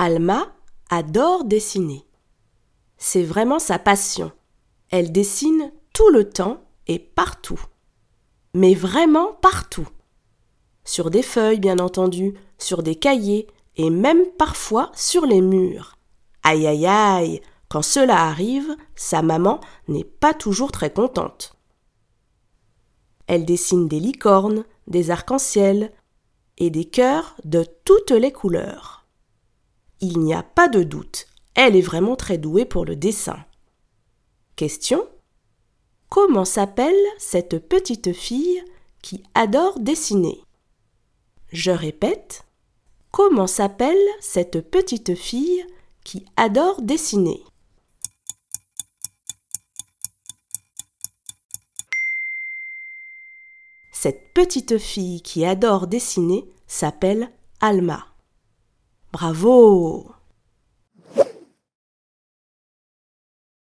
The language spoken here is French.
Alma adore dessiner. C'est vraiment sa passion. Elle dessine tout le temps et partout. Mais vraiment partout. Sur des feuilles, bien entendu, sur des cahiers et même parfois sur les murs. Aïe aïe aïe, quand cela arrive, sa maman n'est pas toujours très contente. Elle dessine des licornes, des arcs-en-ciel et des cœurs de toutes les couleurs. Il n'y a pas de doute, elle est vraiment très douée pour le dessin. Question Comment s'appelle cette petite fille qui adore dessiner? Je répète, comment s'appelle cette petite fille qui adore dessiner? Cette petite fille qui adore dessiner s'appelle Alma. Bravo